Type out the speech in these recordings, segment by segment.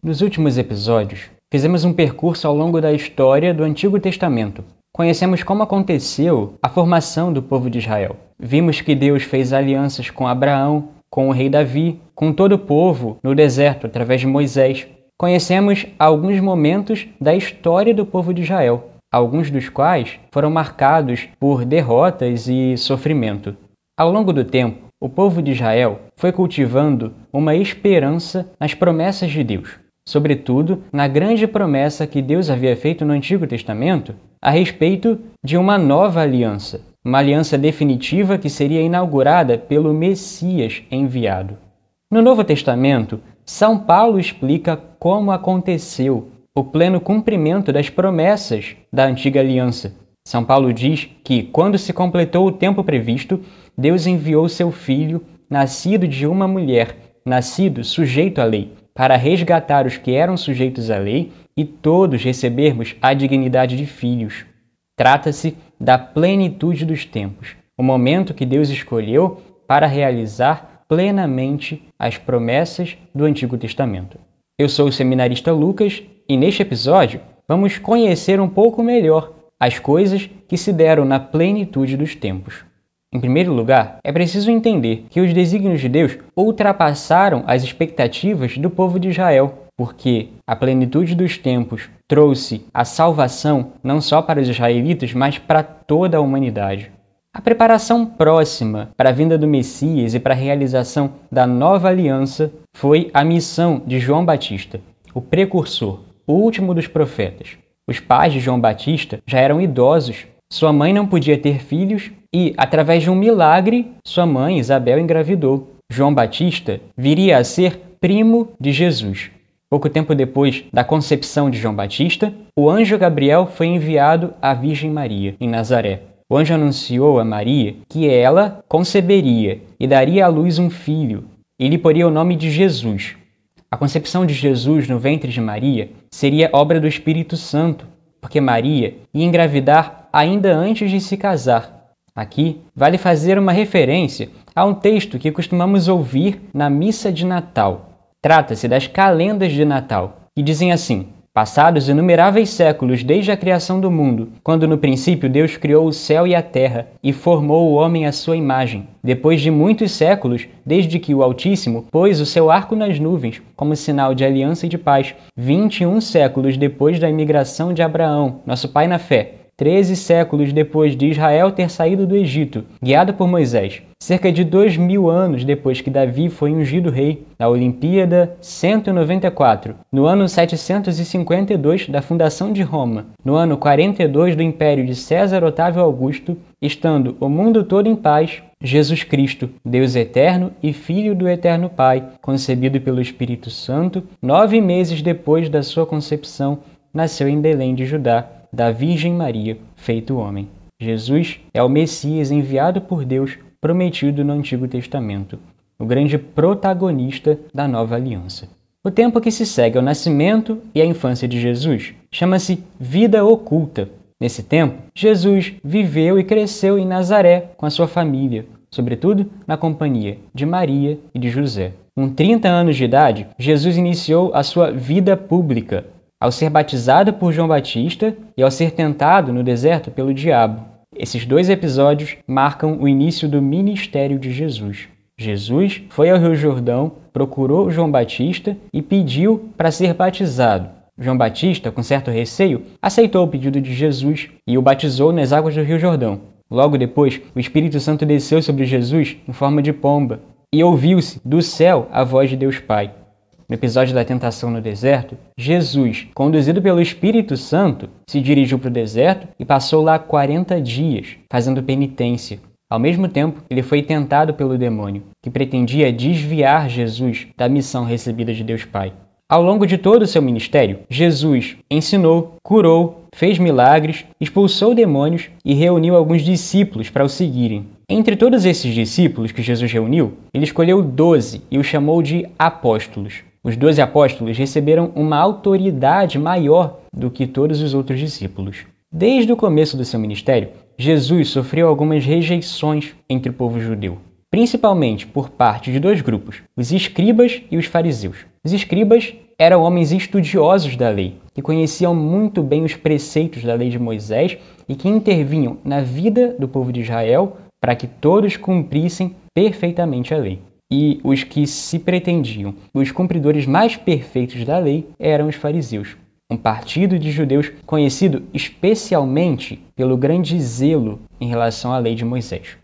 Nos últimos episódios, fizemos um percurso ao longo da história do Antigo Testamento. Conhecemos como aconteceu a formação do povo de Israel. Vimos que Deus fez alianças com Abraão, com o rei Davi, com todo o povo no deserto através de Moisés. Conhecemos alguns momentos da história do povo de Israel, alguns dos quais foram marcados por derrotas e sofrimento. Ao longo do tempo, o povo de Israel foi cultivando uma esperança nas promessas de Deus, sobretudo na grande promessa que Deus havia feito no Antigo Testamento a respeito de uma nova aliança, uma aliança definitiva que seria inaugurada pelo Messias enviado. No Novo Testamento, São Paulo explica como aconteceu o pleno cumprimento das promessas da antiga aliança. São Paulo diz que, quando se completou o tempo previsto, Deus enviou seu filho, nascido de uma mulher, nascido sujeito à lei, para resgatar os que eram sujeitos à lei e todos recebermos a dignidade de filhos. Trata-se da plenitude dos tempos, o momento que Deus escolheu para realizar plenamente as promessas do Antigo Testamento. Eu sou o seminarista Lucas e neste episódio vamos conhecer um pouco melhor as coisas que se deram na plenitude dos tempos. Em primeiro lugar, é preciso entender que os desígnios de Deus ultrapassaram as expectativas do povo de Israel, porque a plenitude dos tempos trouxe a salvação não só para os israelitas, mas para toda a humanidade. A preparação próxima para a vinda do Messias e para a realização da nova aliança foi a missão de João Batista, o precursor, o último dos profetas. Os pais de João Batista já eram idosos sua mãe não podia ter filhos e, através de um milagre, sua mãe, Isabel, engravidou. João Batista viria a ser primo de Jesus. Pouco tempo depois da concepção de João Batista, o anjo Gabriel foi enviado à Virgem Maria, em Nazaré. O anjo anunciou a Maria que ela conceberia e daria à luz um filho, e lhe poria o nome de Jesus. A concepção de Jesus no ventre de Maria seria obra do Espírito Santo, porque Maria ia engravidar ainda antes de se casar. Aqui vale fazer uma referência a um texto que costumamos ouvir na missa de Natal. Trata-se das calendas de Natal, que dizem assim: Passados inumeráveis séculos desde a criação do mundo, quando no princípio Deus criou o céu e a terra e formou o homem à sua imagem. Depois de muitos séculos, desde que o Altíssimo pôs o seu arco nas nuvens, como sinal de aliança e de paz, 21 séculos depois da imigração de Abraão, nosso pai na fé, Treze séculos depois de Israel ter saído do Egito, guiado por Moisés, cerca de dois mil anos depois que Davi foi ungido rei, na Olimpíada 194, no ano 752 da fundação de Roma, no ano 42 do império de César Otávio Augusto, estando o mundo todo em paz, Jesus Cristo, Deus eterno e Filho do Eterno Pai, concebido pelo Espírito Santo, nove meses depois da sua concepção, nasceu em Belém de Judá da Virgem Maria, feito homem. Jesus é o Messias enviado por Deus, prometido no Antigo Testamento, o grande protagonista da nova aliança. O tempo que se segue ao nascimento e à infância de Jesus chama-se vida oculta. Nesse tempo, Jesus viveu e cresceu em Nazaré com a sua família, sobretudo na companhia de Maria e de José. Com 30 anos de idade, Jesus iniciou a sua vida pública, ao ser batizado por João Batista e ao ser tentado no deserto pelo diabo. Esses dois episódios marcam o início do ministério de Jesus. Jesus foi ao Rio Jordão, procurou João Batista e pediu para ser batizado. João Batista, com certo receio, aceitou o pedido de Jesus e o batizou nas águas do Rio Jordão. Logo depois, o Espírito Santo desceu sobre Jesus em forma de pomba e ouviu-se do céu a voz de Deus Pai. No episódio da tentação no deserto, Jesus, conduzido pelo Espírito Santo, se dirigiu para o deserto e passou lá 40 dias, fazendo penitência. Ao mesmo tempo, ele foi tentado pelo demônio, que pretendia desviar Jesus da missão recebida de Deus Pai. Ao longo de todo o seu ministério, Jesus ensinou, curou, fez milagres, expulsou demônios e reuniu alguns discípulos para o seguirem. Entre todos esses discípulos que Jesus reuniu, ele escolheu doze e os chamou de apóstolos. Os doze apóstolos receberam uma autoridade maior do que todos os outros discípulos. Desde o começo do seu ministério, Jesus sofreu algumas rejeições entre o povo judeu, principalmente por parte de dois grupos, os escribas e os fariseus. Os escribas eram homens estudiosos da lei, que conheciam muito bem os preceitos da lei de Moisés e que intervinham na vida do povo de Israel para que todos cumprissem perfeitamente a lei. E os que se pretendiam os cumpridores mais perfeitos da lei eram os fariseus, um partido de judeus conhecido especialmente pelo grande zelo em relação à lei de Moisés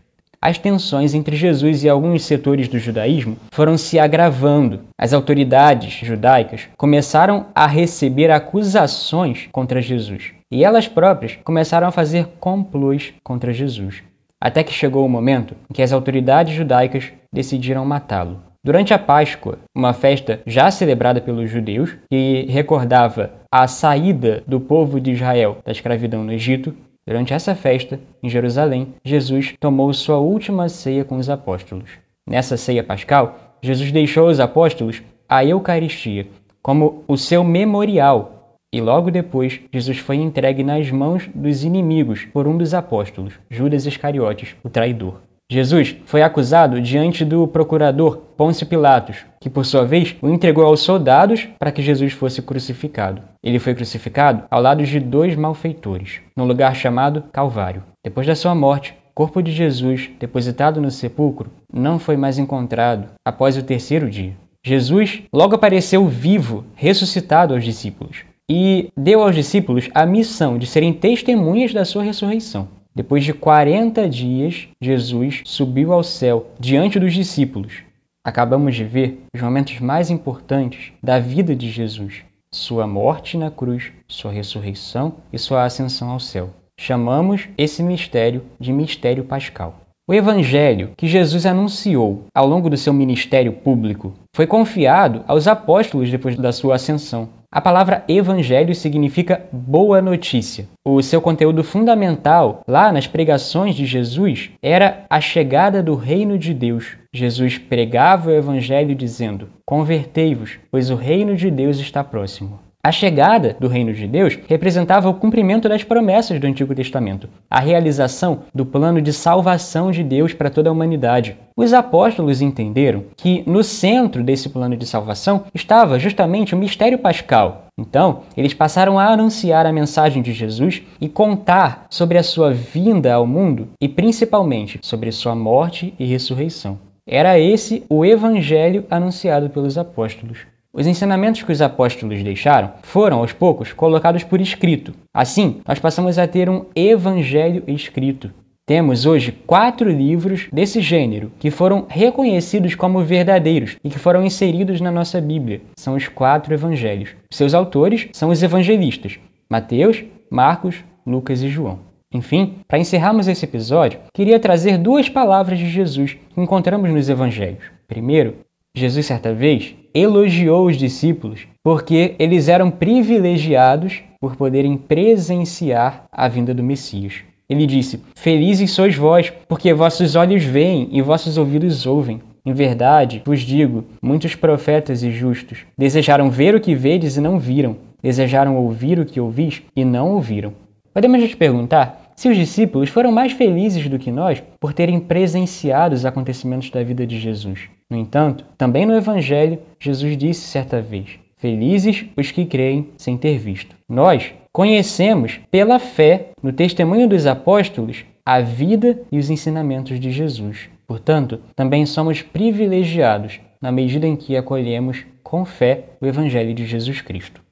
as tensões entre Jesus e alguns setores do judaísmo foram se agravando. As autoridades judaicas começaram a receber acusações contra Jesus e elas próprias começaram a fazer complôs contra Jesus. Até que chegou o momento em que as autoridades judaicas decidiram matá-lo. Durante a Páscoa, uma festa já celebrada pelos judeus, que recordava a saída do povo de Israel da escravidão no Egito, Durante essa festa, em Jerusalém, Jesus tomou sua última ceia com os apóstolos. Nessa ceia pascal, Jesus deixou aos apóstolos a Eucaristia como o seu memorial, e logo depois Jesus foi entregue nas mãos dos inimigos por um dos apóstolos, Judas Iscariotes, o traidor. Jesus foi acusado diante do procurador Pôncio Pilatos, que por sua vez o entregou aos soldados para que Jesus fosse crucificado. Ele foi crucificado ao lado de dois malfeitores, num lugar chamado Calvário. Depois da sua morte, o corpo de Jesus, depositado no sepulcro, não foi mais encontrado após o terceiro dia. Jesus logo apareceu vivo, ressuscitado aos discípulos, e deu aos discípulos a missão de serem testemunhas da sua ressurreição. Depois de 40 dias, Jesus subiu ao céu diante dos discípulos. Acabamos de ver os momentos mais importantes da vida de Jesus: sua morte na cruz, sua ressurreição e sua ascensão ao céu. Chamamos esse mistério de mistério pascal. O evangelho que Jesus anunciou ao longo do seu ministério público foi confiado aos apóstolos depois da sua ascensão. A palavra evangelho significa boa notícia. O seu conteúdo fundamental, lá nas pregações de Jesus, era a chegada do reino de Deus. Jesus pregava o evangelho dizendo: Convertei-vos, pois o reino de Deus está próximo. A chegada do reino de Deus representava o cumprimento das promessas do Antigo Testamento, a realização do plano de salvação de Deus para toda a humanidade. Os apóstolos entenderam que no centro desse plano de salvação estava justamente o mistério pascal. Então, eles passaram a anunciar a mensagem de Jesus e contar sobre a sua vinda ao mundo e principalmente sobre sua morte e ressurreição. Era esse o evangelho anunciado pelos apóstolos. Os ensinamentos que os apóstolos deixaram foram, aos poucos, colocados por escrito. Assim, nós passamos a ter um evangelho escrito. Temos hoje quatro livros desse gênero que foram reconhecidos como verdadeiros e que foram inseridos na nossa Bíblia. São os quatro evangelhos. Seus autores são os evangelistas: Mateus, Marcos, Lucas e João. Enfim, para encerrarmos esse episódio, queria trazer duas palavras de Jesus que encontramos nos evangelhos. Primeiro, Jesus, certa vez, elogiou os discípulos porque eles eram privilegiados por poderem presenciar a vinda do Messias. Ele disse: Felizes sois vós, porque vossos olhos veem e vossos ouvidos ouvem. Em verdade, vos digo: muitos profetas e justos desejaram ver o que vedes e não viram, desejaram ouvir o que ouvis e não ouviram. Podemos nos perguntar se os discípulos foram mais felizes do que nós por terem presenciado os acontecimentos da vida de Jesus. No entanto, também no Evangelho, Jesus disse certa vez: Felizes os que creem sem ter visto. Nós conhecemos pela fé, no testemunho dos apóstolos, a vida e os ensinamentos de Jesus. Portanto, também somos privilegiados na medida em que acolhemos com fé o Evangelho de Jesus Cristo.